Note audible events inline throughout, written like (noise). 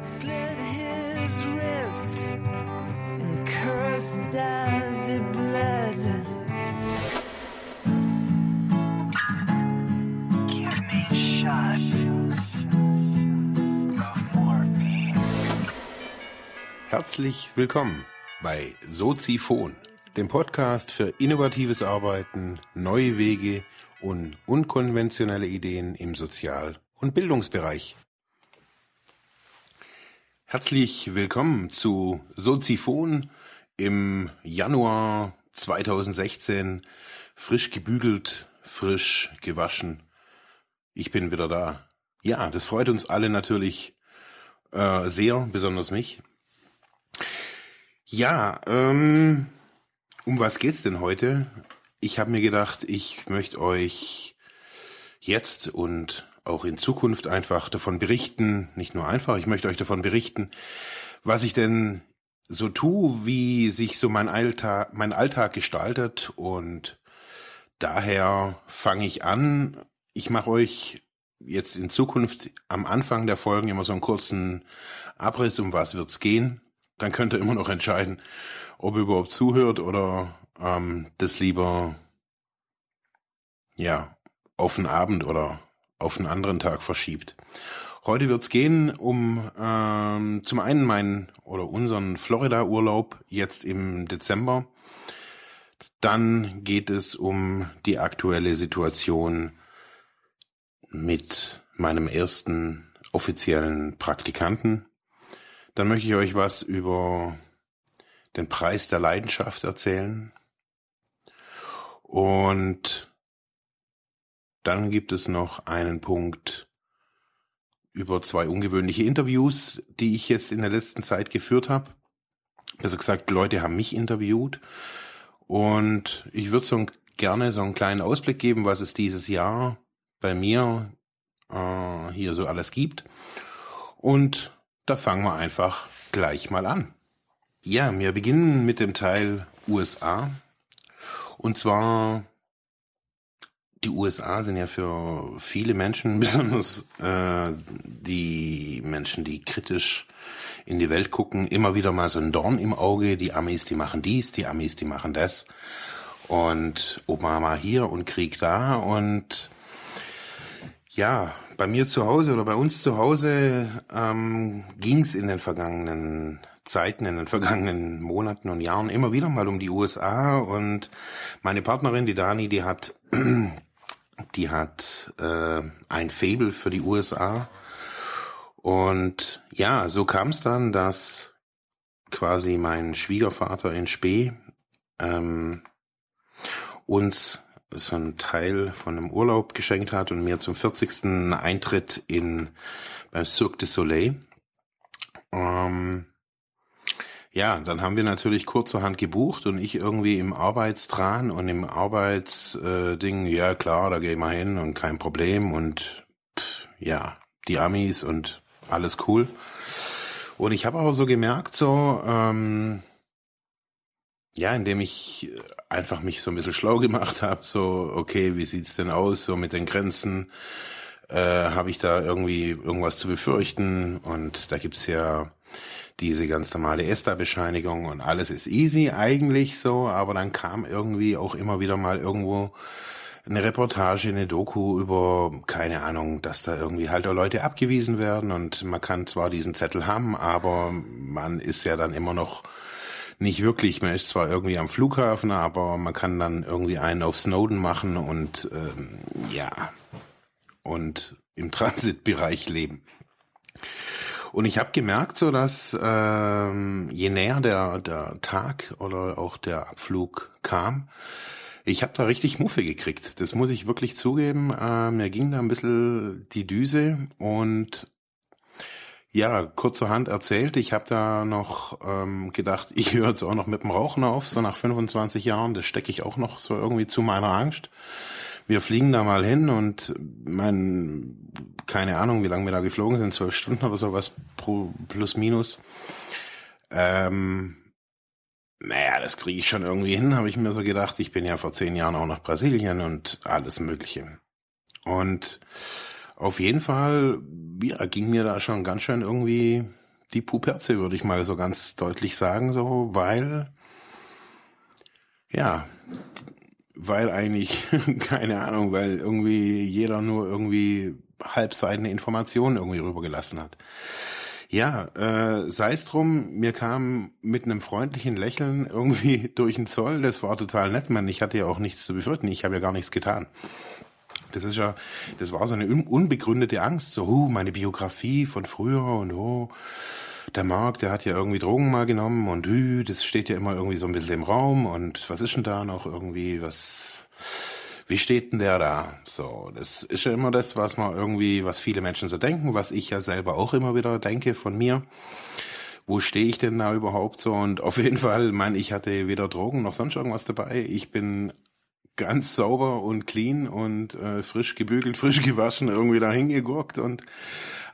Slit his wrist and cursed as he bled. Herzlich willkommen bei Soziphon, dem Podcast für innovatives Arbeiten, neue Wege und unkonventionelle Ideen im Sozial- und Bildungsbereich. Herzlich willkommen zu Soziphon im Januar 2016, frisch gebügelt, frisch gewaschen. Ich bin wieder da. Ja, das freut uns alle natürlich äh, sehr, besonders mich. Ja, ähm, um was geht's denn heute? Ich habe mir gedacht, ich möchte euch jetzt und auch in Zukunft einfach davon berichten, nicht nur einfach, ich möchte euch davon berichten, was ich denn so tue, wie sich so mein Alltag, mein Alltag gestaltet und daher fange ich an. Ich mache euch jetzt in Zukunft am Anfang der Folgen immer so einen kurzen Abriss, um was wird's gehen. Dann könnt ihr immer noch entscheiden, ob ihr überhaupt zuhört oder ähm, das lieber ja auf den Abend oder auf einen anderen Tag verschiebt. Heute wird's gehen um ähm, zum einen meinen oder unseren Florida-Urlaub jetzt im Dezember. Dann geht es um die aktuelle Situation mit meinem ersten offiziellen Praktikanten. Dann möchte ich euch was über den Preis der Leidenschaft erzählen. Und dann gibt es noch einen Punkt über zwei ungewöhnliche Interviews, die ich jetzt in der letzten Zeit geführt habe. Besser gesagt, Leute haben mich interviewt. Und ich würde so gerne so einen kleinen Ausblick geben, was es dieses Jahr bei mir äh, hier so alles gibt. Und da fangen wir einfach gleich mal an. Ja, wir beginnen mit dem Teil USA. Und zwar die USA sind ja für viele Menschen, (laughs) besonders äh, die Menschen, die kritisch in die Welt gucken, immer wieder mal so ein Dorn im Auge. Die Amis, die machen dies, die Amis, die machen das. Und Obama hier und Krieg da. Und ja, bei mir zu Hause oder bei uns zu Hause ähm, ging es in den vergangenen Zeiten, in den vergangenen Monaten und Jahren immer wieder mal um die USA. Und meine Partnerin, die Dani, die hat die hat äh, ein Fable für die USA. Und ja, so kam es dann, dass quasi mein Schwiegervater in Spee ähm, uns so einen Teil von einem Urlaub geschenkt hat und mir zum 40. Eintritt in beim Cirque du Soleil. Ähm, ja, dann haben wir natürlich kurzerhand gebucht und ich irgendwie im Arbeitstran und im Arbeitsding, äh, ja klar, da gehen wir hin und kein Problem und pff, ja, die Amis und alles cool. Und ich habe aber so gemerkt, so, ähm, ja, indem ich einfach mich so ein bisschen schlau gemacht (laughs) habe, so, okay, wie sieht's denn aus, so mit den Grenzen, äh, habe ich da irgendwie irgendwas zu befürchten und da gibt's ja diese ganz normale ESTA-Bescheinigung und alles ist easy eigentlich so, aber dann kam irgendwie auch immer wieder mal irgendwo eine Reportage, eine Doku über, keine Ahnung, dass da irgendwie halt auch Leute abgewiesen werden und man kann zwar diesen Zettel haben, aber man ist ja dann immer noch nicht wirklich, man ist zwar irgendwie am Flughafen, aber man kann dann irgendwie einen auf Snowden machen und ähm, ja, und im (laughs) Transitbereich leben. Und ich habe gemerkt, so dass ähm, je näher der, der Tag oder auch der Abflug kam, ich habe da richtig Muffe gekriegt. Das muss ich wirklich zugeben. Äh, mir ging da ein bisschen die Düse und ja, kurzerhand erzählt, ich habe da noch ähm, gedacht, (laughs) ich höre jetzt auch noch mit dem Rauchen auf, so nach 25 Jahren, das stecke ich auch noch so irgendwie zu meiner Angst wir fliegen da mal hin und mein, keine Ahnung, wie lange wir da geflogen sind, zwölf Stunden oder sowas pro plus minus. Ähm, naja, das kriege ich schon irgendwie hin, habe ich mir so gedacht. Ich bin ja vor zehn Jahren auch nach Brasilien und alles Mögliche. Und Auf jeden Fall, ja, ging mir da schon ganz schön irgendwie die Puperze, würde ich mal so ganz deutlich sagen, so, weil, ja, weil eigentlich, (laughs) keine Ahnung, weil irgendwie jeder nur irgendwie halbseitene Informationen irgendwie rübergelassen hat. Ja, äh, sei es drum, mir kam mit einem freundlichen Lächeln (laughs) irgendwie durch den Zoll, das war total nett, man, ich hatte ja auch nichts zu befürchten, ich habe ja gar nichts getan. Das ist ja, das war so eine unbegründete Angst, so, uh, meine Biografie von früher und oh, der Marc, der hat ja irgendwie Drogen mal genommen und uh, das steht ja immer irgendwie so ein bisschen im Raum und was ist denn da noch irgendwie, was, wie steht denn der da? So, das ist ja immer das, was man irgendwie, was viele Menschen so denken, was ich ja selber auch immer wieder denke von mir. Wo stehe ich denn da überhaupt so? Und auf jeden Fall, mein, ich hatte weder Drogen noch sonst irgendwas dabei. Ich bin ganz sauber und clean und äh, frisch gebügelt, frisch gewaschen, irgendwie da hingegurkt und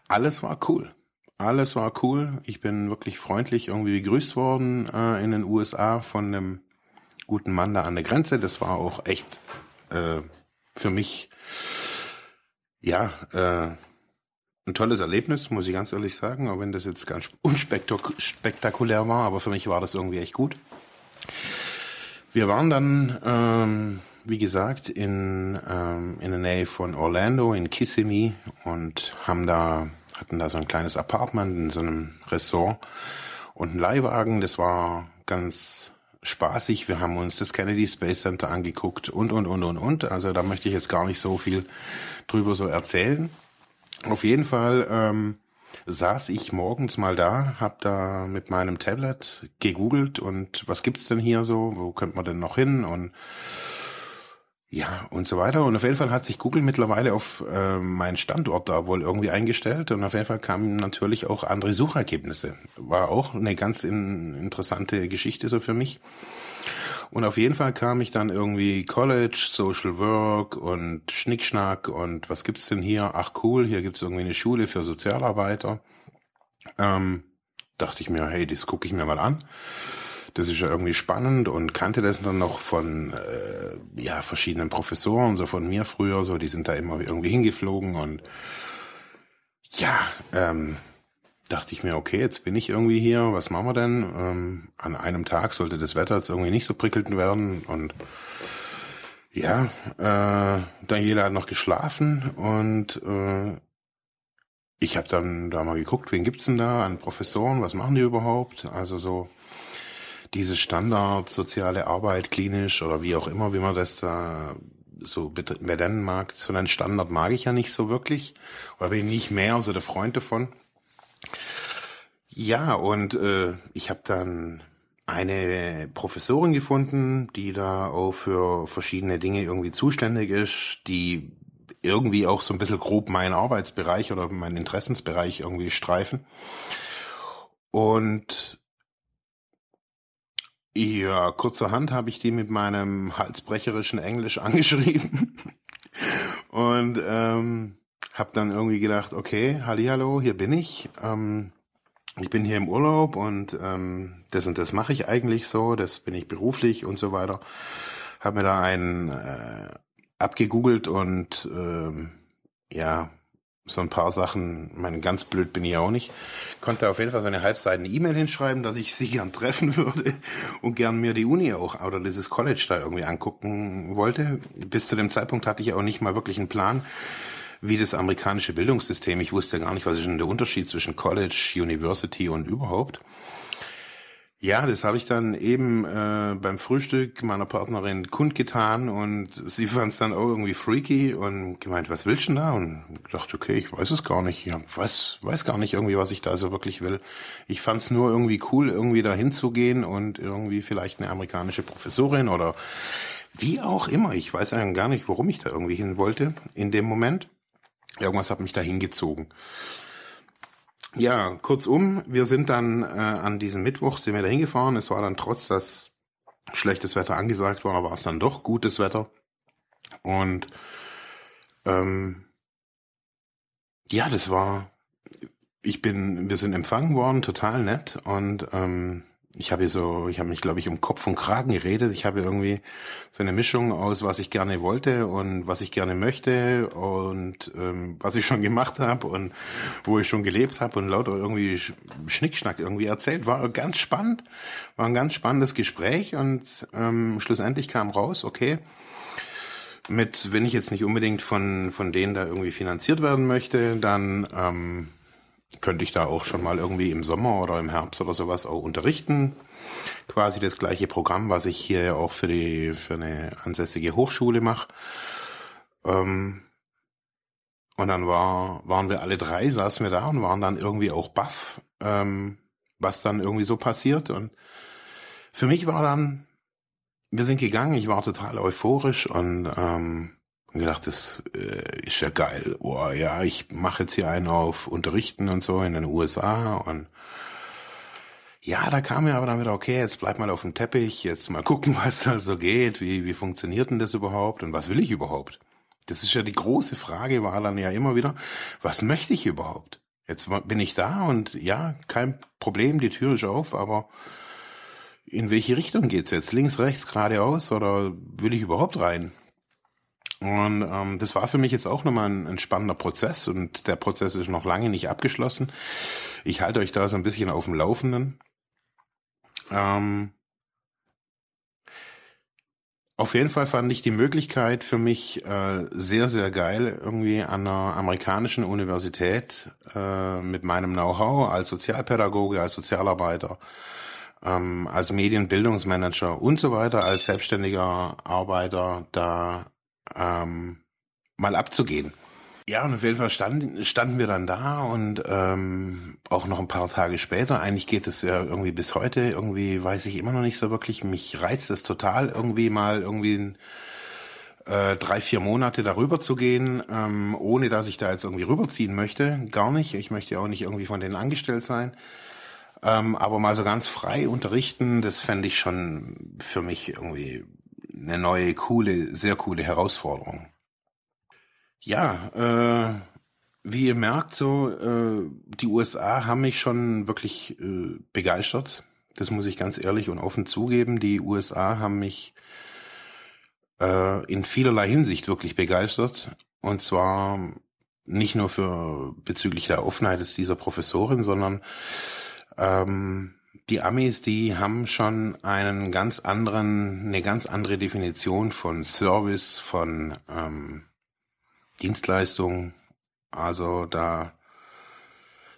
alles war cool. Alles war cool. Ich bin wirklich freundlich irgendwie begrüßt worden äh, in den USA von einem guten Mann da an der Grenze. Das war auch echt äh, für mich ja äh, ein tolles Erlebnis, muss ich ganz ehrlich sagen, auch wenn das jetzt ganz (laughs) unspektakulär war, aber für mich war das irgendwie echt gut. Wir waren dann, ähm, wie gesagt, in, ähm, in der Nähe von Orlando, in Kissimmee und haben da hatten da so ein kleines Apartment in so einem Ressort und einen Leihwagen. Das war ganz spaßig. Wir haben uns das Kennedy Space Center angeguckt und, und, und, und, und. Also da möchte ich jetzt gar nicht so viel drüber so erzählen. Auf jeden Fall ähm, saß ich morgens mal da, hab da mit meinem Tablet gegoogelt und was gibt's denn hier so, wo könnte man denn noch hin und ja, und so weiter. Und auf jeden Fall hat sich Google mittlerweile auf äh, meinen Standort da wohl irgendwie eingestellt. Und auf jeden Fall kamen natürlich auch andere Suchergebnisse. War auch eine ganz in, interessante Geschichte so für mich. Und auf jeden Fall kam ich dann irgendwie College, Social Work und Schnickschnack und was gibt's denn hier? Ach cool, hier gibt's irgendwie eine Schule für Sozialarbeiter. Ähm, dachte ich mir, hey, das gucke ich mir mal an das ist ja irgendwie spannend und kannte das dann noch von äh, ja verschiedenen Professoren, so von mir früher, so die sind da immer irgendwie hingeflogen und ja, ähm, dachte ich mir, okay, jetzt bin ich irgendwie hier, was machen wir denn? Ähm, an einem Tag sollte das Wetter jetzt irgendwie nicht so prickelnd werden und ja, äh, Daniela hat noch geschlafen und äh, ich habe dann da mal geguckt, wen gibt's denn da an Professoren, was machen die überhaupt? Also so diese Standard soziale Arbeit klinisch oder wie auch immer, wie man das da so benennen mag, so einen Standard mag ich ja nicht so wirklich oder bin nicht mehr so der Freund davon. Ja, und äh, ich habe dann eine Professorin gefunden, die da auch für verschiedene Dinge irgendwie zuständig ist, die irgendwie auch so ein bisschen grob meinen Arbeitsbereich oder meinen Interessensbereich irgendwie streifen. Und ja, kurzerhand habe ich die mit meinem halsbrecherischen Englisch (laughs) angeschrieben und ähm, habe dann irgendwie gedacht, okay, hallo, hier bin ich. Ähm, ich bin hier im Urlaub und ähm, das und das mache ich eigentlich so, das bin ich beruflich und so weiter. Habe mir da einen äh, abgegoogelt und ähm, ja, so ein paar Sachen, mein ganz blöd bin ich auch nicht, konnte auf jeden Fall so eine halbseitene E-Mail hinschreiben, dass ich sie gern treffen würde und gern mir die Uni auch oder dieses College da irgendwie angucken wollte. Bis zu dem Zeitpunkt hatte ich auch nicht mal wirklich einen Plan, wie das amerikanische Bildungssystem. Ich wusste gar nicht, was ist denn der Unterschied zwischen College, University und überhaupt. Ja, das habe ich dann eben äh, beim Frühstück meiner Partnerin kundgetan und sie fand es dann auch irgendwie freaky und gemeint, was willst du denn da? Und dachte, okay, ich weiß es gar nicht. Ich weiß, weiß gar nicht irgendwie, was ich da so wirklich will. Ich fand es nur irgendwie cool, irgendwie da hinzugehen und irgendwie vielleicht eine amerikanische Professorin oder wie auch immer. Ich weiß eigentlich gar nicht, warum ich da irgendwie hin wollte in dem Moment. Irgendwas hat mich da hingezogen. Ja, kurzum, wir sind dann äh, an diesem Mittwoch sind wir da hingefahren. Es war dann trotz, dass schlechtes Wetter angesagt war, war es dann doch gutes Wetter. Und ähm, ja, das war, ich bin, wir sind empfangen worden, total nett. Und ähm, ich habe hier so, ich habe mich, glaube ich, um Kopf und Kragen geredet. Ich habe irgendwie so eine Mischung aus, was ich gerne wollte und was ich gerne möchte und ähm, was ich schon gemacht habe und wo ich schon gelebt habe und lauter irgendwie Schnickschnack irgendwie erzählt. War ganz spannend, war ein ganz spannendes Gespräch und ähm, schlussendlich kam raus, okay, mit, wenn ich jetzt nicht unbedingt von, von denen da irgendwie finanziert werden möchte, dann ähm, könnte ich da auch schon mal irgendwie im Sommer oder im Herbst oder sowas auch unterrichten. Quasi das gleiche Programm, was ich hier ja auch für die für eine ansässige Hochschule mache. Ähm, und dann war, waren wir alle drei, saßen wir da und waren dann irgendwie auch baff, ähm, was dann irgendwie so passiert. Und für mich war dann, wir sind gegangen, ich war total euphorisch und ähm, und gedacht, das äh, ist ja geil. Boah, ja, ich mache jetzt hier einen auf Unterrichten und so in den USA und ja, da kam mir aber dann wieder, okay, jetzt bleib mal auf dem Teppich, jetzt mal gucken, (laughs) was da so geht, wie, wie funktioniert denn das überhaupt und was will ich überhaupt? Das ist ja die große Frage, war dann ja immer wieder, was möchte ich überhaupt? Jetzt bin ich da und ja, kein Problem, die Tür ist auf, aber in welche Richtung geht's jetzt? Links, rechts, geradeaus oder will ich überhaupt rein? Und ähm, das war für mich jetzt auch nochmal ein, ein spannender Prozess und der Prozess ist noch lange nicht abgeschlossen. Ich halte euch da so ein bisschen auf dem Laufenden. Ähm, auf jeden Fall fand ich die Möglichkeit für mich äh, sehr, sehr geil, irgendwie an einer amerikanischen Universität äh, mit meinem Know-how als Sozialpädagoge, als Sozialarbeiter, ähm, als Medienbildungsmanager und so weiter, als selbstständiger Arbeiter da ähm, mal abzugehen. Ja, und auf jeden Fall standen, standen wir dann da und ähm, auch noch ein paar Tage später. Eigentlich geht es ja irgendwie bis heute. Irgendwie weiß ich immer noch nicht so wirklich. Mich reizt es total, irgendwie mal irgendwie äh, drei, vier Monate darüber zu gehen, ähm, ohne dass ich da jetzt irgendwie rüberziehen möchte. Gar nicht. Ich möchte ja auch nicht irgendwie von denen angestellt sein. Ähm, aber mal so ganz frei unterrichten, das fände ich schon für mich irgendwie eine neue, coole, sehr coole Herausforderung. Ja, äh, wie ihr merkt, so äh, die USA haben mich schon wirklich äh, begeistert. Das muss ich ganz ehrlich und offen zugeben. Die USA haben mich äh, in vielerlei Hinsicht wirklich begeistert. Und zwar nicht nur für bezüglich der Offenheit dieser Professorin, sondern ähm, die Amis, die haben schon einen ganz anderen, eine ganz andere Definition von Service, von ähm, Dienstleistung. Also da,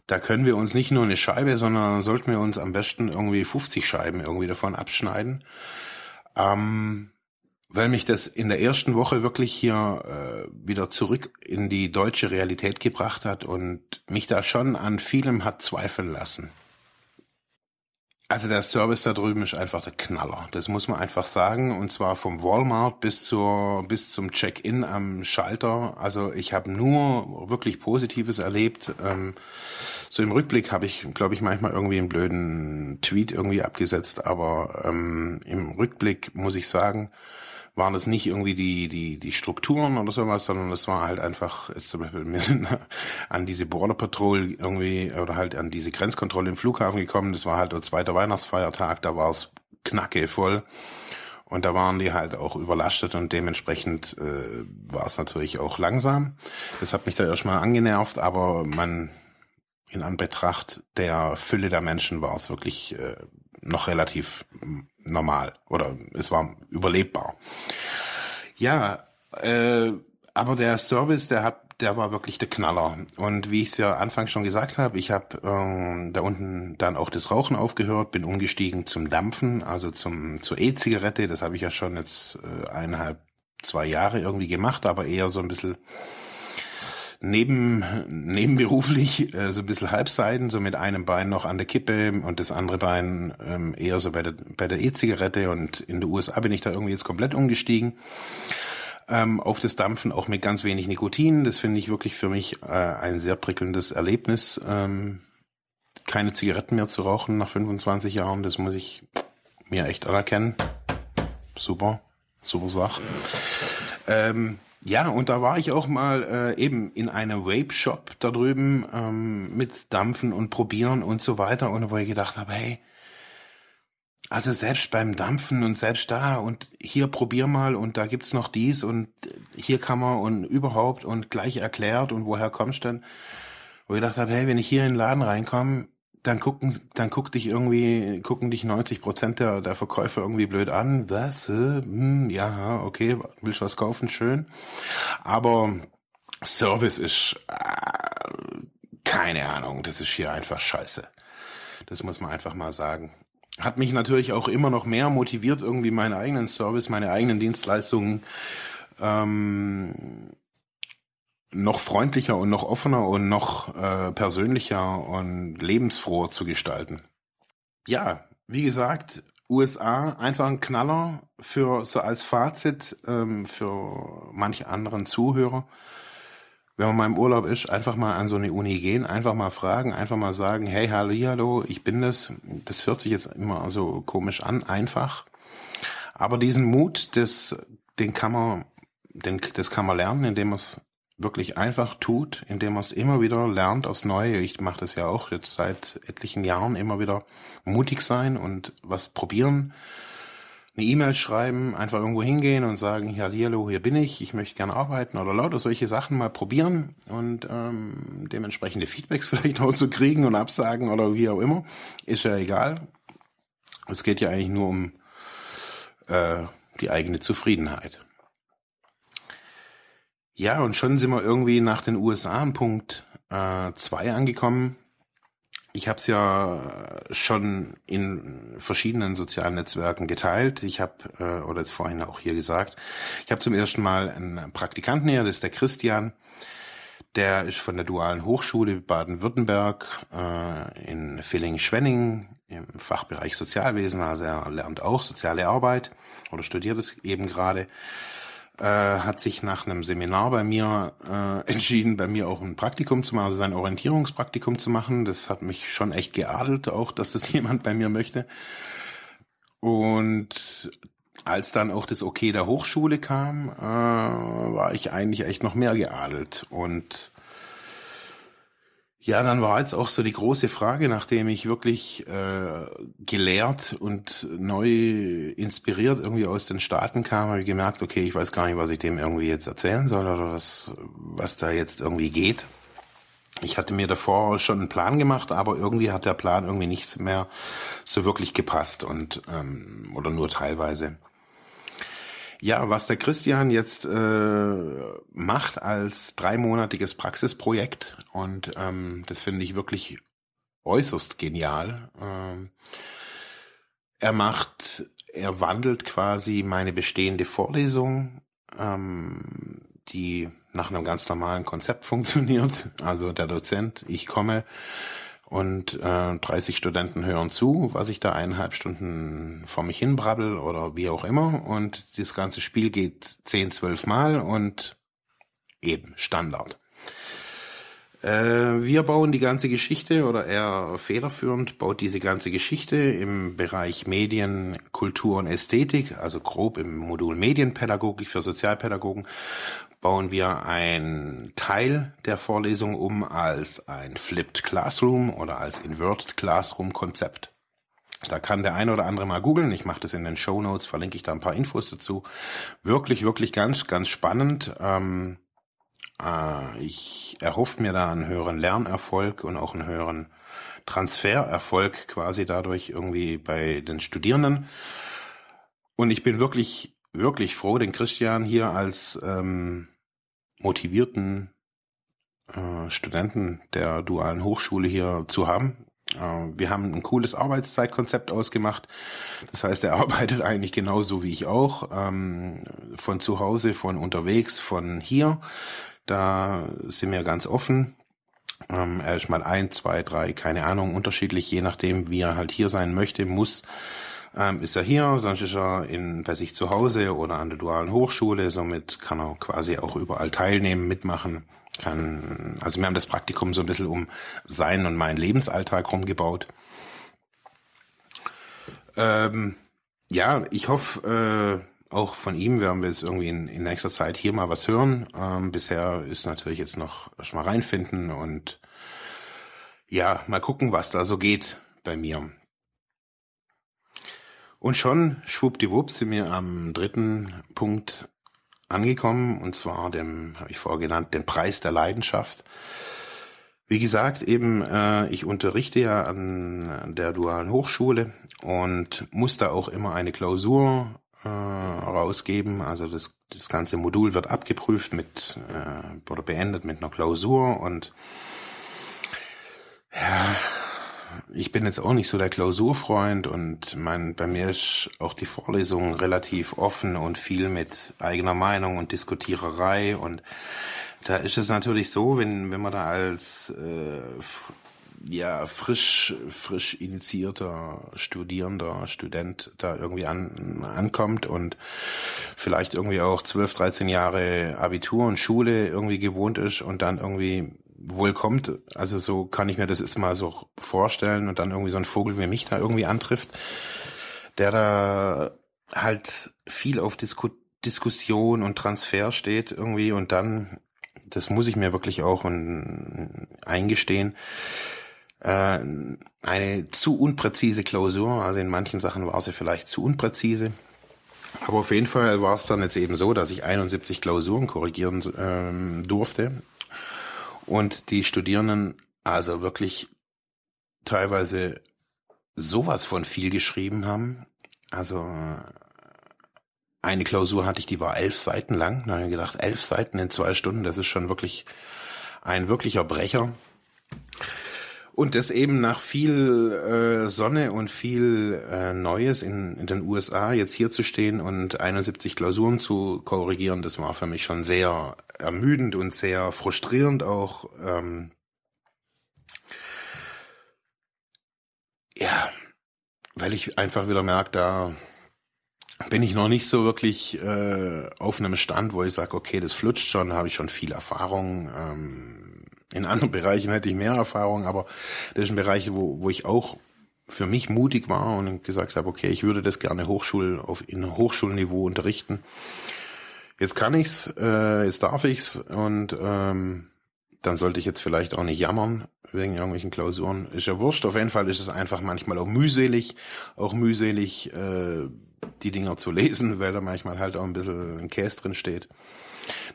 da können wir uns nicht nur eine Scheibe, sondern sollten wir uns am besten irgendwie 50 Scheiben irgendwie davon abschneiden. Ähm, weil mich das in der ersten Woche wirklich hier äh, wieder zurück in die deutsche Realität gebracht hat und mich da schon an vielem hat zweifeln lassen. Also der Service da drüben ist einfach der Knaller. Das muss man einfach sagen. Und zwar vom Walmart bis zur bis zum Check-in am Schalter. Also ich habe nur wirklich Positives erlebt. Ähm, so im Rückblick habe ich, glaube ich, manchmal irgendwie einen blöden Tweet irgendwie abgesetzt. Aber ähm, im Rückblick muss ich sagen, waren es nicht irgendwie die, die, die Strukturen oder sowas, sondern es war halt einfach, jetzt zum Beispiel, (laughs) wir sind an diese Border Patrol irgendwie oder halt an diese Grenzkontrolle im Flughafen gekommen. Das war halt der zweite Weihnachtsfeiertag, da war es knacke voll. Und da waren die halt auch überlastet und dementsprechend äh, war es natürlich auch langsam. Das hat mich da erstmal angenervt, aber man in Anbetracht der Fülle der Menschen war es wirklich äh, noch relativ normal oder es war überlebbar. Ja, äh, aber der Service, der hat, der war wirklich der Knaller. Und wie ich es ja anfangs schon gesagt habe, ich habe ähm, da unten dann auch das Rauchen aufgehört, bin umgestiegen zum Dampfen, also zum zur E-Zigarette. Das habe ich ja schon jetzt äh, eineinhalb, zwei Jahre irgendwie gemacht, aber eher so ein bisschen neben, nebenberuflich äh, so ein bisschen halbseiden, so mit einem Bein noch an der Kippe und das andere Bein ähm, eher so bei der bei der E-Zigarette und in den USA bin ich da irgendwie jetzt komplett umgestiegen ähm, auf das Dampfen, auch mit ganz wenig Nikotin. Das finde ich wirklich für mich äh, ein sehr prickelndes Erlebnis. Ähm, keine Zigaretten mehr zu rauchen nach 25 Jahren, das muss ich mir echt anerkennen. Super, super Sache. Ähm, ja, und da war ich auch mal äh, eben in einem Vape-Shop da drüben ähm, mit Dampfen und Probieren und so weiter. Und wo ich gedacht habe, hey, also selbst beim Dampfen und selbst da und hier probier mal und da gibt's noch dies und hier kann man und überhaupt und gleich erklärt und woher kommst denn? Wo ich gedacht habe, hey, wenn ich hier in den Laden reinkomme, dann gucken, dann guckt dich irgendwie, gucken dich 90 Prozent der, der Verkäufer irgendwie blöd an. Was? Äh, hm, ja, okay, willst was kaufen? Schön. Aber Service ist, äh, keine Ahnung, das ist hier einfach scheiße. Das muss man einfach mal sagen. Hat mich natürlich auch immer noch mehr motiviert, irgendwie meinen eigenen Service, meine eigenen Dienstleistungen ähm, noch freundlicher und noch offener und noch äh, persönlicher und lebensfroher zu gestalten. Ja, wie gesagt, USA einfach ein Knaller für so als Fazit ähm, für manche anderen Zuhörer. Wenn man mal im Urlaub ist, einfach mal an so eine Uni gehen, einfach mal fragen, einfach mal sagen, hey, hallo, hallo, ich bin das. Das hört sich jetzt immer so komisch an, einfach. Aber diesen Mut, das, den kann man, den, das kann man lernen, indem man es wirklich einfach tut, indem man es immer wieder lernt aufs Neue. Ich mache das ja auch jetzt seit etlichen Jahren immer wieder mutig sein und was probieren. Eine E-Mail schreiben, einfach irgendwo hingehen und sagen, ja, hallo, hier bin ich, ich möchte gerne arbeiten oder lauter solche Sachen mal probieren und ähm, dementsprechende Feedbacks (laughs) vielleicht auch zu kriegen und absagen oder wie auch immer, ist ja egal. Es geht ja eigentlich nur um äh, die eigene Zufriedenheit. Ja, und schon sind wir irgendwie nach den USA am Punkt 2 äh, angekommen. Ich habe es ja schon in verschiedenen sozialen Netzwerken geteilt. Ich habe, äh, oder jetzt vorhin auch hier gesagt, ich habe zum ersten Mal einen Praktikanten hier, das ist der Christian. Der ist von der Dualen Hochschule Baden-Württemberg äh, in Villingen-Schwenning im Fachbereich Sozialwesen. Also er lernt auch soziale Arbeit oder studiert es eben gerade äh, hat sich nach einem Seminar bei mir äh, (laughs) entschieden, bei mir auch ein Praktikum zu machen, also sein Orientierungspraktikum zu machen. Das hat mich schon echt geadelt, auch dass das (laughs) jemand bei mir möchte. Und als dann auch das Okay der Hochschule kam, äh, war ich eigentlich echt noch mehr geadelt. Und ja, dann war jetzt auch so die große Frage, nachdem ich wirklich äh, gelehrt und neu inspiriert irgendwie aus den Staaten kam, habe ich gemerkt, okay, ich weiß gar nicht, was ich dem irgendwie jetzt erzählen soll oder was, was da jetzt irgendwie geht. Ich hatte mir davor schon einen Plan gemacht, aber irgendwie hat der Plan irgendwie nicht mehr so wirklich gepasst und ähm, oder nur teilweise. Ja, was der Christian jetzt äh, macht als dreimonatiges Praxisprojekt und ähm, das finde ich wirklich äußerst genial. Ähm, er macht, er wandelt quasi meine bestehende Vorlesung, ähm, die nach einem ganz normalen Konzept (laughs) funktioniert. Also der Dozent, ich komme, und äh, 30 Studenten hören zu, was ich da eineinhalb Stunden vor mich hin brabbel oder wie auch immer. Und das ganze Spiel geht 10, 12 Mal und eben Standard. Äh, wir bauen die ganze Geschichte oder er federführend baut diese ganze Geschichte im Bereich Medien, Kultur und Ästhetik, also grob im Modul Medienpädagogik für Sozialpädagogen bauen wir ein Teil der Vorlesung um als ein Flipped Classroom oder als Inverted Classroom Konzept. Da kann der eine oder andere mal googeln. Ich mache das in den Show Notes, verlinke ich da ein paar Infos dazu. Wirklich, wirklich ganz, ganz spannend. Ähm, äh, ich erhoffe mir da einen höheren Lernerfolg und auch einen höheren Transfererfolg quasi dadurch irgendwie bei den Studierenden. Und ich bin wirklich wirklich froh, den Christian hier als ähm, motivierten äh, Studenten der dualen Hochschule hier zu haben. Äh, wir haben ein cooles Arbeitszeitkonzept ausgemacht. Das heißt, er (laughs) arbeitet eigentlich genauso wie ich auch. Ähm, von zu Hause, von unterwegs, von hier. Da sind wir ganz offen. Ähm, er ist mal ein, zwei, drei, keine Ahnung, unterschiedlich, je nachdem, wie er halt hier sein möchte, muss ähm, ist er hier, sonst ist er in, bei sich zu Hause oder an der dualen Hochschule. Somit kann er quasi auch überall teilnehmen, mitmachen. Kann, also wir haben das Praktikum so ein bisschen um seinen und meinen Lebensalltag rumgebaut. Ähm, ja, ich hoffe, äh, auch von ihm werden wir jetzt irgendwie in, in nächster Zeit hier mal was hören. Ähm, bisher ist natürlich jetzt noch schon mal reinfinden und ja, mal gucken, was da so geht bei mir. Und schon schwuppdiwupp sind wir am dritten Punkt angekommen, und zwar dem, habe ich vorher genannt, den Preis der Leidenschaft. Wie gesagt, eben, äh, ich unterrichte ja an der dualen Hochschule und muss da auch immer eine Klausur äh, rausgeben. Also das, das ganze Modul wird abgeprüft mit äh, oder beendet mit einer Klausur und ja, ich bin jetzt auch nicht so der Klausurfreund und mein, bei mir ist auch die Vorlesung relativ offen und viel mit eigener Meinung und Diskutiererei und da ist es natürlich so, wenn, wenn man da als äh, ja frisch frisch initiierter Studierender Student da irgendwie an, ankommt und vielleicht irgendwie auch 12, 13 Jahre Abitur und Schule irgendwie gewohnt ist und dann irgendwie wohl kommt, also so kann ich mir das jetzt mal so vorstellen und dann irgendwie so ein Vogel wie mich da irgendwie antrifft, der da halt viel auf Disku Diskussion und Transfer steht irgendwie und dann, das muss ich mir wirklich auch eingestehen, äh, eine zu unpräzise Klausur, also in manchen Sachen war sie vielleicht zu unpräzise, aber auf jeden Fall war es dann jetzt eben so, dass ich 71 Klausuren korrigieren ähm, durfte und die Studierenden also wirklich teilweise sowas von viel geschrieben haben. Also eine Klausur hatte ich, die war elf Seiten lang. Da habe ich gedacht, elf Seiten in zwei Stunden, das ist schon wirklich ein wirklicher Brecher. Und das eben nach viel äh, Sonne und viel äh, Neues in, in den USA jetzt hier zu stehen und 71 Klausuren zu korrigieren, das war für mich schon sehr ermüdend und sehr frustrierend auch. Ähm, ja, weil ich einfach wieder merke, da bin ich noch nicht so wirklich äh, auf einem Stand, wo ich sage, okay, das flutscht schon, habe ich schon viel Erfahrung. Ähm, in anderen Bereichen hätte ich mehr Erfahrung, aber das ist ein Bereich, wo, wo ich auch für mich mutig war und gesagt habe, okay, ich würde das gerne Hochschul auf in Hochschulniveau unterrichten. Jetzt kann ich's, äh, jetzt darf ich's und ähm, dann sollte ich jetzt vielleicht auch nicht jammern wegen irgendwelchen Klausuren. Ist ja wurscht. Auf jeden Fall ist es einfach manchmal auch mühselig, auch mühselig, äh, die Dinger zu lesen, (laughs) weil da manchmal halt auch ein bisschen ein Käse drin steht.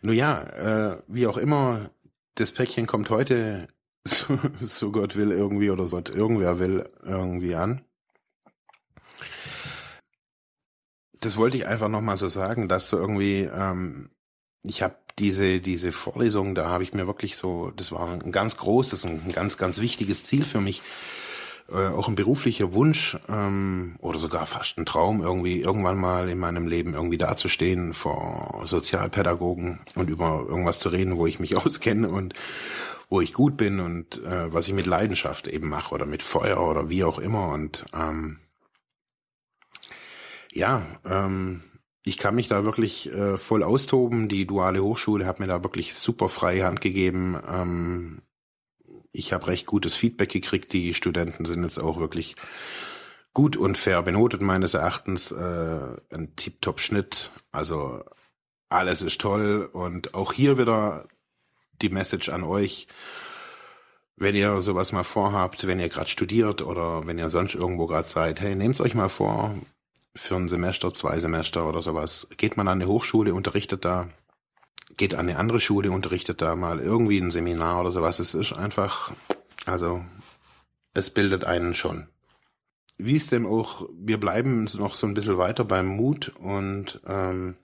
Nur ja, äh, wie auch immer, das Päckchen kommt heute, (laughs) so, so Gott will irgendwie oder so irgendwer will irgendwie an. Das wollte ich einfach nochmal so sagen, dass so irgendwie, ähm, ich habe diese, diese Vorlesung, da habe ich mir wirklich so, das war ein ganz großes, ein ganz, ganz wichtiges Ziel für mich, äh, auch ein beruflicher Wunsch ähm, oder sogar fast ein Traum, irgendwie irgendwann mal in meinem Leben irgendwie dazustehen vor Sozialpädagogen und über irgendwas zu reden, wo ich mich (laughs) auskenne und wo ich gut bin und äh, was ich mit Leidenschaft eben mache oder mit Feuer oder wie auch immer. Und ähm, ja, ähm, ich kann mich da wirklich äh, voll austoben. Die duale Hochschule hat mir da wirklich super freie Hand gegeben. Ähm, ich habe recht gutes Feedback gekriegt. Die Studenten sind jetzt auch wirklich gut und fair benotet meines Erachtens. Äh, ein Tip-Top-Schnitt. Also alles ist toll. Und auch hier wieder die Message an euch. Wenn ihr sowas mal vorhabt, wenn ihr gerade studiert oder wenn ihr sonst irgendwo gerade seid, hey, nehmt euch mal vor, für ein Semester, zwei Semester oder sowas, geht man an eine Hochschule, unterrichtet da geht an eine andere Schule, unterrichtet da mal irgendwie ein Seminar oder sowas. Es ist einfach, also es bildet einen schon. Wie ist denn auch, wir bleiben noch so ein bisschen weiter beim Mut und ähm,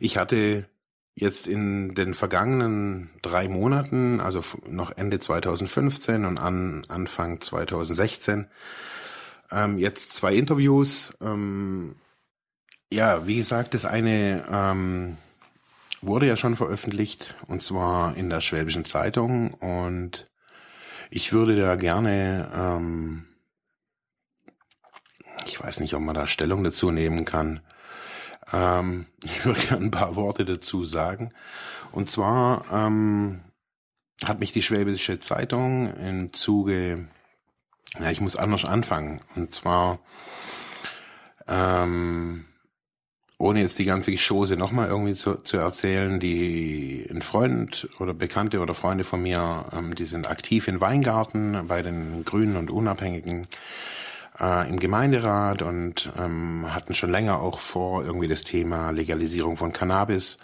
ich hatte jetzt in den vergangenen drei Monaten, also noch Ende 2015 und an Anfang 2016, ähm, jetzt zwei Interviews. Ähm, ja, wie gesagt, das eine ähm, wurde ja schon veröffentlicht und zwar in der Schwäbischen Zeitung und ich würde da gerne, ähm, ich weiß nicht, ob man da Stellung dazu nehmen kann. Ähm, (laughs) ich würde gerne ein paar Worte dazu sagen. Und zwar ähm, hat mich die Schwäbische Zeitung im Zuge, ja, ich muss anders anfangen. Und zwar ähm, ohne jetzt die ganze Chose nochmal irgendwie zu, zu erzählen, die ein Freund oder Bekannte oder Freunde von mir, ähm, die sind aktiv in Weingarten bei den Grünen und Unabhängigen, äh, im Gemeinderat und ähm, hatten schon länger auch vor, irgendwie das Thema Legalisierung von Cannabis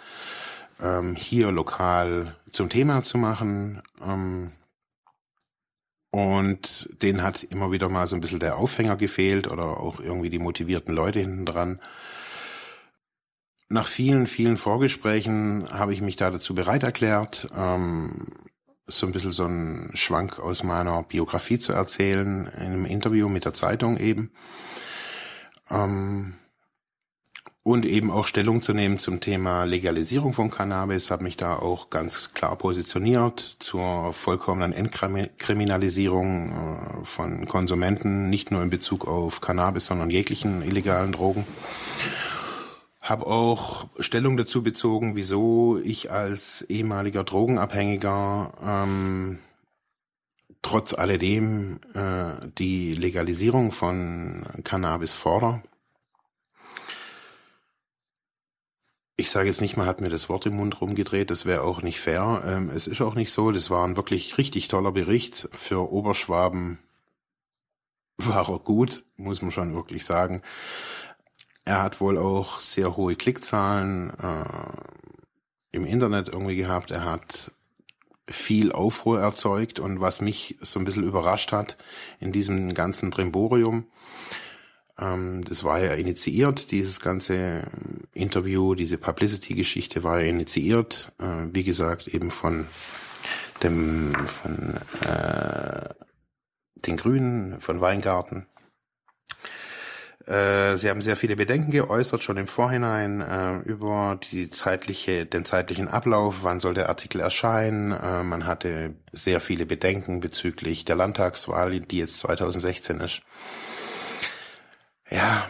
ähm, hier lokal zum Thema zu machen. Ähm, und denen hat immer wieder mal so ein bisschen der Aufhänger gefehlt oder auch irgendwie die motivierten Leute hinten dran. Nach vielen, vielen Vorgesprächen habe ich mich da dazu bereit erklärt, ähm, so ein bisschen so einen Schwank aus meiner Biografie zu erzählen, in einem Interview mit der Zeitung eben. Ähm, und eben auch Stellung zu nehmen zum Thema Legalisierung von Cannabis, habe mich da auch ganz klar positioniert zur vollkommenen Entkriminalisierung äh, von Konsumenten, nicht nur in Bezug auf Cannabis, sondern jeglichen illegalen Drogen. Habe auch Stellung dazu bezogen, wieso ich als ehemaliger Drogenabhängiger ähm, trotz alledem äh, die Legalisierung von Cannabis fordere ich sage jetzt nicht, man hat mir das Wort im Mund rumgedreht, das wäre auch nicht fair. Ähm, es ist auch nicht so. Das war ein wirklich richtig toller Bericht. Für Oberschwaben war er gut, muss man schon wirklich sagen. Er hat wohl auch sehr hohe Klickzahlen äh, im Internet irgendwie gehabt. Er hat viel Aufruhr erzeugt und was mich so ein bisschen überrascht hat in diesem ganzen Brimborium, ähm, das war ja initiiert, dieses ganze Interview, diese Publicity-Geschichte war ja initiiert, äh, wie gesagt, eben von dem, von äh, den Grünen, von Weingarten. Äh, sie haben sehr viele Bedenken geäußert, schon im Vorhinein, äh, über die zeitliche, den zeitlichen Ablauf, wann soll der Artikel erscheinen. Äh, man hatte sehr viele Bedenken bezüglich der Landtagswahl, die jetzt 2016 ist ja,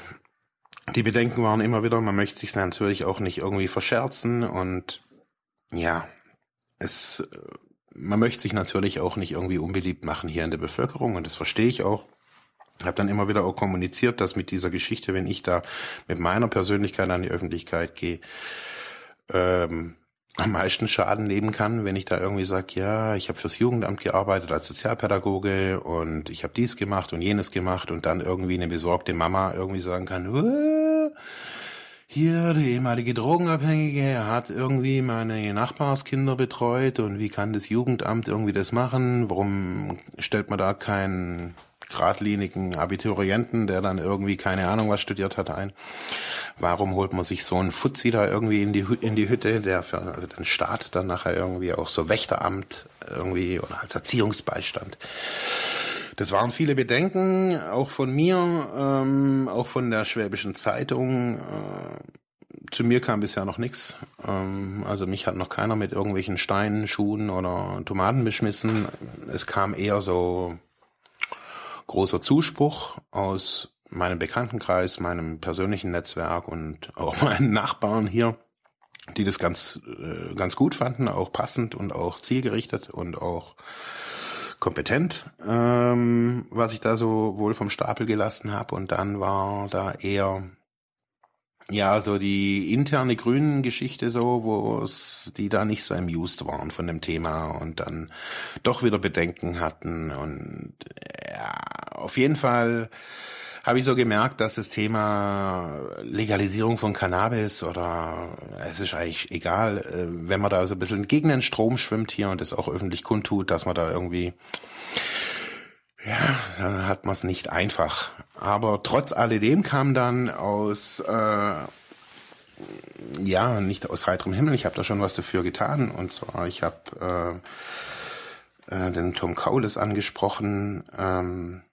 die Bedenken waren immer wieder, man möchte sich natürlich auch nicht irgendwie verscherzen und ja, es, man möchte sich natürlich auch nicht irgendwie unbeliebt machen hier in der Bevölkerung und das verstehe ich auch. Habe dann immer wieder auch kommuniziert, dass mit dieser Geschichte, wenn ich da mit meiner Persönlichkeit an die Öffentlichkeit gehe, ähm, am meisten Schaden nehmen kann, wenn ich da irgendwie sage, ja, ich habe fürs Jugendamt gearbeitet als Sozialpädagoge und ich habe dies gemacht und jenes gemacht und dann irgendwie eine besorgte Mama irgendwie sagen kann, hier der ehemalige Drogenabhängige hat irgendwie meine Nachbarskinder betreut und wie kann das Jugendamt irgendwie das machen? Warum stellt man da keinen geradlinigen Abiturienten, der dann irgendwie keine Ahnung was studiert hat, ein. Warum holt man sich so einen Futzi da irgendwie in die, in die Hütte, der für also den Staat dann nachher irgendwie auch so Wächteramt irgendwie oder als Erziehungsbeistand. Das waren viele Bedenken, auch von mir, ähm, auch von der Schwäbischen Zeitung. Äh, zu mir kam bisher noch nichts. Ähm, also mich hat noch keiner mit irgendwelchen Steinen, Schuhen oder Tomaten beschmissen. Es kam eher so großer Zuspruch aus meinem Bekanntenkreis, meinem persönlichen Netzwerk und auch (laughs) meinen Nachbarn hier, die das ganz, äh, ganz gut fanden, auch passend und auch zielgerichtet und auch kompetent, ähm, was ich da so wohl vom Stapel gelassen habe. Und dann war da eher ja, so die interne Grünen-Geschichte so, wo es die da nicht so amused waren von dem Thema und dann doch wieder Bedenken hatten und ja, auf jeden Fall habe ich so gemerkt, dass das Thema Legalisierung von Cannabis oder es ist eigentlich egal, äh, wenn man da so ein bisschen gegen den Strom schwimmt hier und das auch öffentlich kundtut, dass man da irgendwie ja, dann hat man es nicht einfach. Aber trotz alledem kam dann aus, äh, ja, nicht aus heiterem Himmel, ich habe da schon was dafür getan. Und zwar, ich habe äh, äh, den Tom Kaules angesprochen, ähm,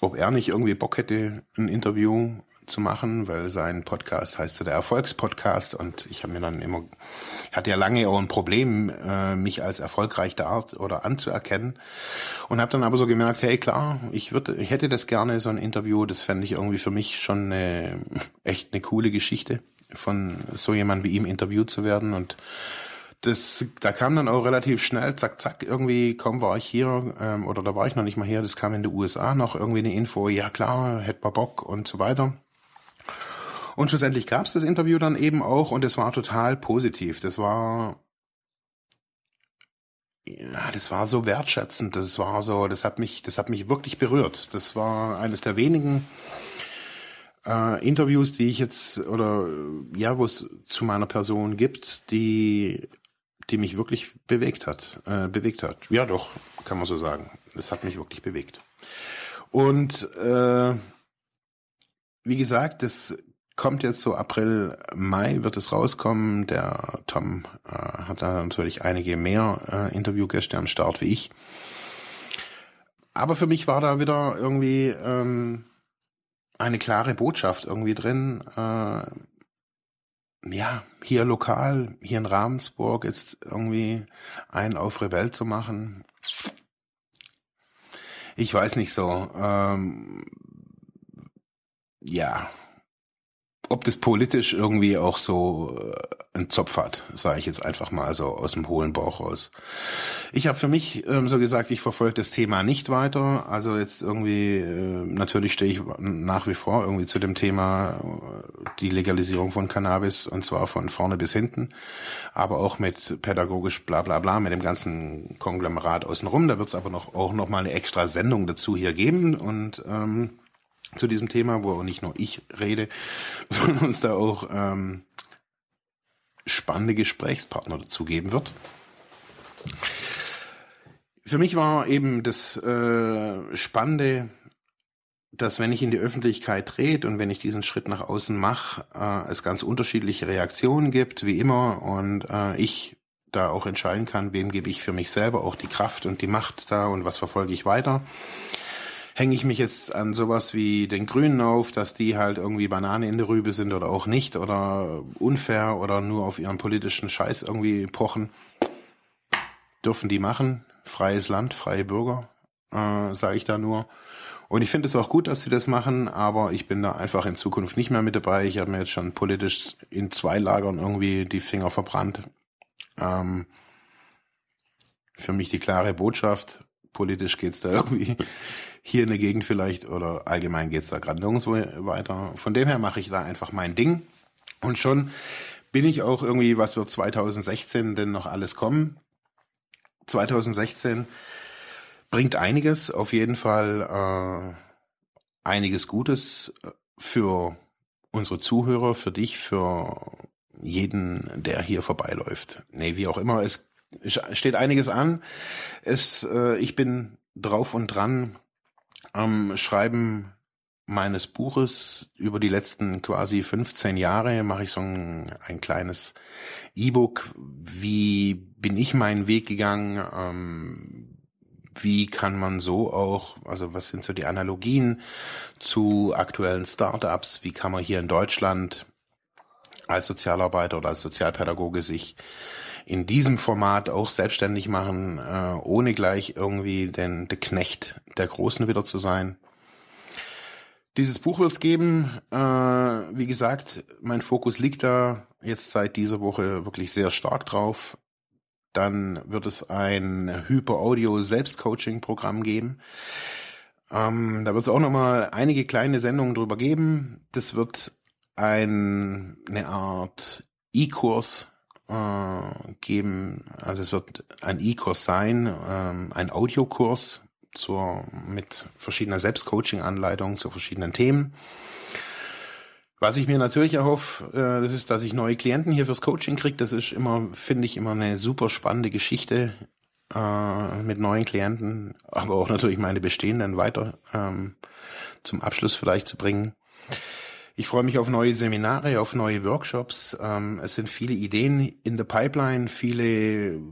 ob er nicht irgendwie Bock hätte, ein Interview zu machen, weil sein Podcast heißt so der Erfolgspodcast und ich habe mir dann immer, hatte ja lange auch ein Problem, äh, mich als erfolgreich da oder anzuerkennen und habe dann aber so gemerkt, hey klar, ich würde, ich hätte das gerne so ein Interview, das fände ich irgendwie für mich schon eine, echt eine coole Geschichte, von so jemand wie ihm interviewt zu werden und das, da kam dann auch relativ schnell, zack, zack, irgendwie, komm, war ich hier, ähm, oder da war ich noch nicht mal hier, das kam in den USA noch irgendwie eine Info, ja klar, hätte man Bock und so weiter. Und schlussendlich gab es das Interview dann eben auch und es war total positiv. Das war ja, das war so wertschätzend, das war so, das hat mich, das hat mich wirklich berührt. Das war eines der wenigen äh, Interviews, die ich jetzt oder ja, wo es zu meiner Person gibt, die die mich wirklich bewegt hat, äh, bewegt hat. Ja, doch, kann man so sagen. Es hat mich wirklich bewegt. Und äh, wie gesagt, das kommt jetzt so April, Mai wird es rauskommen. Der Tom äh, hat da natürlich einige mehr äh, Interviewgäste am Start wie ich. Aber für mich war da wieder irgendwie ähm, eine klare Botschaft irgendwie drin. Äh, ja, hier lokal, hier in Ravensburg jetzt irgendwie einen auf Rebell zu machen. Ich weiß nicht so. Ähm, ja, ob das politisch irgendwie auch so äh, einen Zopf hat, sage ich jetzt einfach mal so aus dem hohlen Bauch raus. Ich habe für mich ähm, so gesagt, ich verfolge das Thema nicht weiter. Also jetzt irgendwie, äh, natürlich stehe ich nach wie vor irgendwie zu dem Thema äh, die Legalisierung von Cannabis und zwar von vorne bis hinten, aber auch mit pädagogisch bla bla bla, mit dem ganzen Konglomerat außenrum. Da wird es aber noch auch noch mal eine extra Sendung dazu hier geben und ähm, zu diesem Thema, wo nicht nur ich rede, (laughs) sondern uns da auch ähm, spannende Gesprächspartner dazu geben wird. Für mich war eben das äh, Spannende, dass wenn ich in die Öffentlichkeit trete und wenn ich diesen Schritt nach außen mache, äh, es ganz unterschiedliche Reaktionen gibt, wie immer, und äh, ich da auch entscheiden kann, wem gebe ich für mich selber auch die Kraft und die Macht da und was verfolge ich weiter hänge ich mich jetzt an sowas wie den Grünen auf, dass die halt irgendwie Banane in der Rübe sind oder auch nicht oder unfair oder nur auf ihren politischen Scheiß irgendwie pochen. Dürfen die machen. Freies Land, freie Bürger, äh, sage ich da nur. Und ich finde es auch gut, dass sie das machen, aber ich bin da einfach in Zukunft nicht mehr mit dabei. Ich habe mir jetzt schon politisch in zwei Lagern irgendwie die Finger verbrannt. Ähm, für mich die klare Botschaft, politisch geht's da (laughs) irgendwie hier in der Gegend vielleicht oder allgemein geht's da gerade nirgendwo weiter. Von dem her mache ich da einfach mein Ding. Und schon bin ich auch irgendwie, was wird 2016 denn noch alles kommen? 2016 bringt einiges, auf jeden Fall äh, einiges Gutes für unsere Zuhörer, für dich, für jeden, der hier vorbeiläuft. Nee, wie auch immer, es steht einiges an. Es, äh, ich bin drauf und dran, am Schreiben meines Buches über die letzten quasi 15 Jahre mache ich so ein, ein kleines E-Book. Wie bin ich meinen Weg gegangen? Ähm, wie kann man so auch, also was sind so die Analogien zu aktuellen Startups? Wie kann man hier in Deutschland als Sozialarbeiter oder als Sozialpädagoge sich in diesem Format auch selbstständig machen, äh, ohne gleich irgendwie den, der Knecht der Großen wieder zu sein. Dieses Buch wird es geben. Äh, wie gesagt, mein Fokus liegt da jetzt seit dieser Woche wirklich sehr stark drauf. Dann wird es ein Hyper-Audio-Selbstcoaching-Programm geben. Ähm, da wird es auch nochmal einige kleine Sendungen drüber geben. Das wird ein, eine Art E-Kurs äh, geben. Also es wird ein E-Kurs sein, ähm, ein Audiokurs zur, mit verschiedener Selbstcoaching-Anleitung zu verschiedenen Themen. Was ich mir natürlich erhoffe, äh, das ist, dass ich neue Klienten hier fürs Coaching kriege. Das ist immer, finde ich, immer eine super spannende Geschichte äh, mit neuen Klienten, aber auch natürlich meine bestehenden weiter ähm, zum Abschluss vielleicht zu bringen. Ich freue mich auf neue Seminare, auf neue Workshops. Ähm, es sind viele Ideen in der Pipeline, viele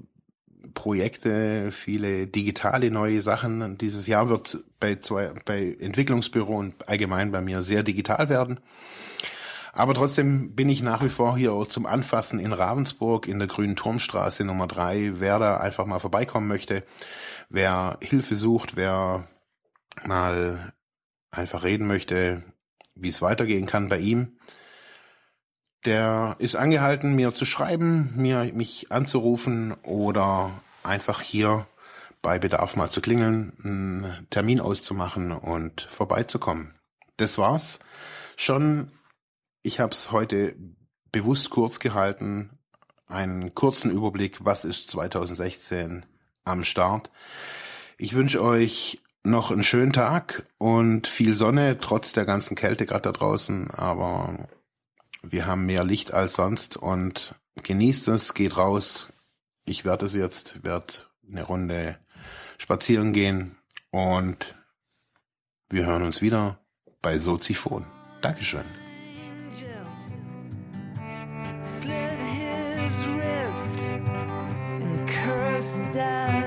Projekte, viele digitale neue Sachen. Dieses Jahr wird bei, zwei, bei Entwicklungsbüro und allgemein bei mir sehr digital werden. Aber trotzdem bin ich nach wie vor hier auch zum Anfassen in Ravensburg in der Grünen Turmstraße Nummer drei. Wer da einfach mal vorbeikommen möchte, wer Hilfe sucht, wer mal einfach reden möchte, wie es weitergehen kann bei ihm. Der ist angehalten, mir zu schreiben, mir mich anzurufen oder einfach hier bei Bedarf mal zu klingeln, einen Termin auszumachen und vorbeizukommen. Das war's schon. Ich habe es heute bewusst kurz gehalten, einen kurzen Überblick, was ist 2016 am Start. Ich wünsche euch noch einen schönen Tag und viel Sonne, trotz der ganzen Kälte gerade da draußen. Aber wir haben mehr Licht als sonst und genießt es, geht raus. Ich werde es jetzt, werde eine Runde spazieren gehen und wir hören uns wieder bei Soziphon. Dankeschön. slit his wrist and cursed bled.